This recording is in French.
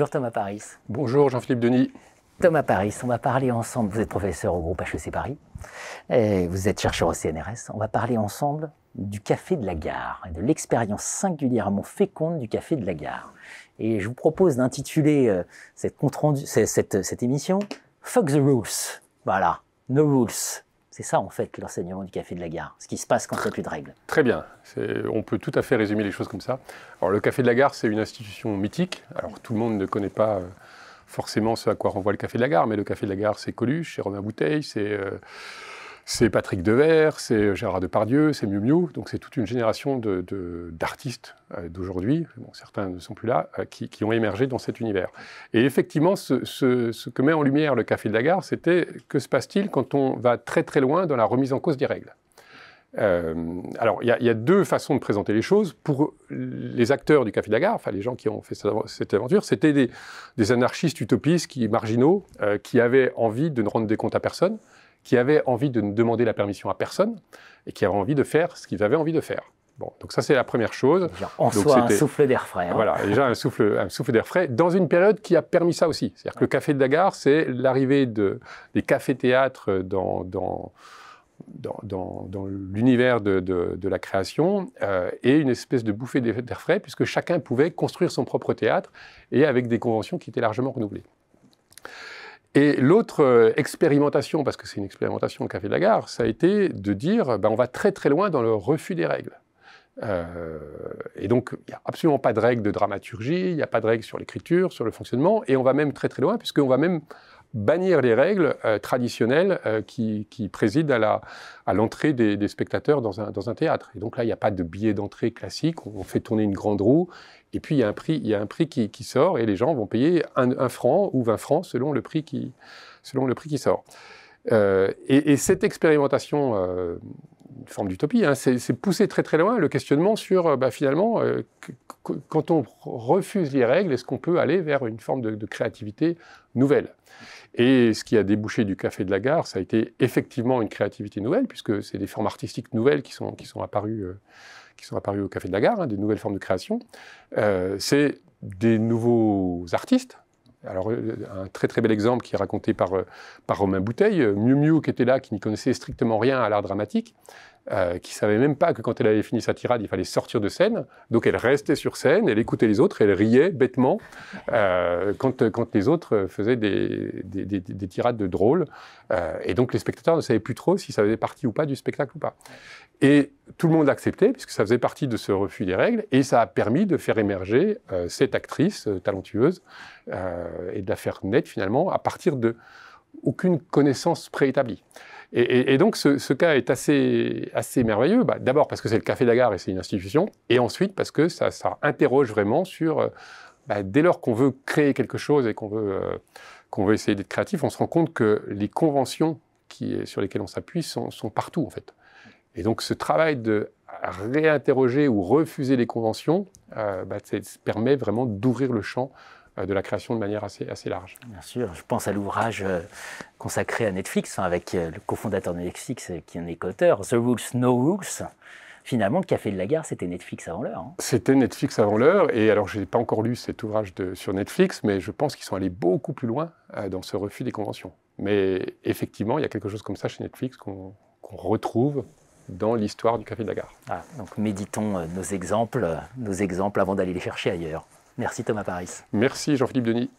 Bonjour Thomas Paris. Bonjour Jean-Philippe Denis. Thomas Paris, on va parler ensemble. Vous êtes professeur au groupe HEC Paris. Et vous êtes chercheur au CNRS. On va parler ensemble du café de la gare et de l'expérience singulièrement féconde du café de la gare. Et je vous propose d'intituler euh, cette, cette, cette émission Fuck the Rules. Voilà, no rules. C'est ça, en fait, l'enseignement du café de la gare, ce qui se passe quand il n'y a plus de règles. Très bien. On peut tout à fait résumer les choses comme ça. Alors, le café de la gare, c'est une institution mythique. Alors, tout le monde ne connaît pas euh, forcément ce à quoi renvoie le café de la gare, mais le café de la gare, c'est Coluche, c'est Romain Bouteille, c'est euh, c'est Patrick Devers, c'est Gérard Depardieu, c'est Miu Miu. Donc c'est toute une génération d'artistes euh, d'aujourd'hui, certains ne sont plus là, euh, qui, ont émergé dans cet univers. Et effectivement, ce, que met en lumière le Café de la Gare, c'était que se passe-t-il quand on va très très loin dans la remise en cause des règles? Euh, alors, il y, a deux façons de présenter les choses. Pour les acteurs du Café de la Gare, enfin les gens qui ont fait cette aventure, c'était des, anarchistes utopistes, qui, marginaux, qui avaient envie de ne rendre des comptes à personne, qui avaient envie de ne demander la permission à personne et qui avaient envie de faire ce qu'ils avaient envie de faire. Bon, donc ça c'est la première chose. en soi, un souffle d'air frais. Hein. Voilà, déjà un souffle, un souffle d'air frais dans une période qui a permis ça aussi. C'est-à-dire que le Café de Dagar, c'est l'arrivée de, des cafés-théâtres dans, dans, dans, dans, l'univers de, de, la création euh, et une espèce de bouffée d'air frais puisque chacun pouvait construire son propre théâtre et avec des conventions qui étaient largement renouvelées. Et l'autre euh, expérimentation, parce que c'est une expérimentation au Café de la Gare, ça a été de dire ben, on va très très loin dans le refus des règles. Euh, et donc, il n'y a absolument pas de règles de dramaturgie, il n'y a pas de règles sur l'écriture, sur le fonctionnement, et on va même très très loin, puisqu'on va même bannir les règles euh, traditionnelles euh, qui, président à l'entrée des, spectateurs dans un, théâtre. Et donc là, il n'y a pas de billet d'entrée classique, on fait tourner une grande roue, et puis il y a un prix, qui, sort, et les gens vont payer un, franc ou 20 francs selon le prix qui, sort. Euh, et, cette expérimentation, une forme d'utopie, hein, c'est pousser très très loin le questionnement sur, bah, finalement, quand on refuse les règles, est-ce qu'on peut aller vers une forme de créativité nouvelle? Et ce qui a débouché du Café de la Gare, ça a été effectivement une créativité nouvelle, puisque c'est des formes artistiques nouvelles qui sont, euh, apparues au Café de la Gare, hein, des nouvelles formes de création. Euh, c'est des nouveaux artistes. Alors, euh, un très très bel exemple qui est raconté par, par Romain Bouteille, Miu Miu qui était là, qui n'y connaissait strictement rien à l'art dramatique, euh, qui savait même pas que quand elle avait fini sa tirade, il fallait sortir de scène. Donc elle restait sur scène, elle écoutait les autres, elle riait bêtement euh, quand, quand, les autres faisaient des, des, des, tirades de drôles. Euh, et donc les spectateurs ne savaient plus trop si ça faisait partie ou pas du spectacle ou pas. Et tout le monde l'acceptait, puisque ça faisait partie de ce refus des règles, et ça a permis de faire émerger euh, cette actrice euh, talentueuse euh, et de la faire naître finalement à partir de aucune connaissance préétablie. Et, donc ce, cas est assez, assez merveilleux, bah, d'abord parce que c'est le Café Dagar et c'est une institution, et ensuite parce que ça, ça interroge vraiment sur, euh, bah, dès lors qu'on veut créer quelque chose et qu'on veut, euh, qu'on veut essayer d'être créatif, on se rend compte que les conventions qui, sur lesquelles on s'appuie sont, sont, partout en fait. Et donc ce travail de réinterroger ou refuser les conventions euh, bah, permet vraiment d'ouvrir le champ euh, de la création de manière assez, assez large. Bien sûr, je pense à l'ouvrage euh, consacré à Netflix, avec euh, le cofondateur de Netflix qui en est auteur, The Rules, No Rules. Finalement, le Café de la Gare, c'était Netflix avant l'heure. Hein. C'était Netflix avant l'heure, et alors je n'ai pas encore lu cet ouvrage de, sur Netflix, mais je pense qu'ils sont allés beaucoup plus loin dans ce refus des conventions. Mais effectivement, il y a quelque chose comme ça chez Netflix qu'on retrouve dans l'histoire du Café de la Gare. Ah, donc méditons nos exemples, nos exemples avant d'aller les chercher ailleurs. Merci Thomas Paris. Merci Jean-Philippe Denis.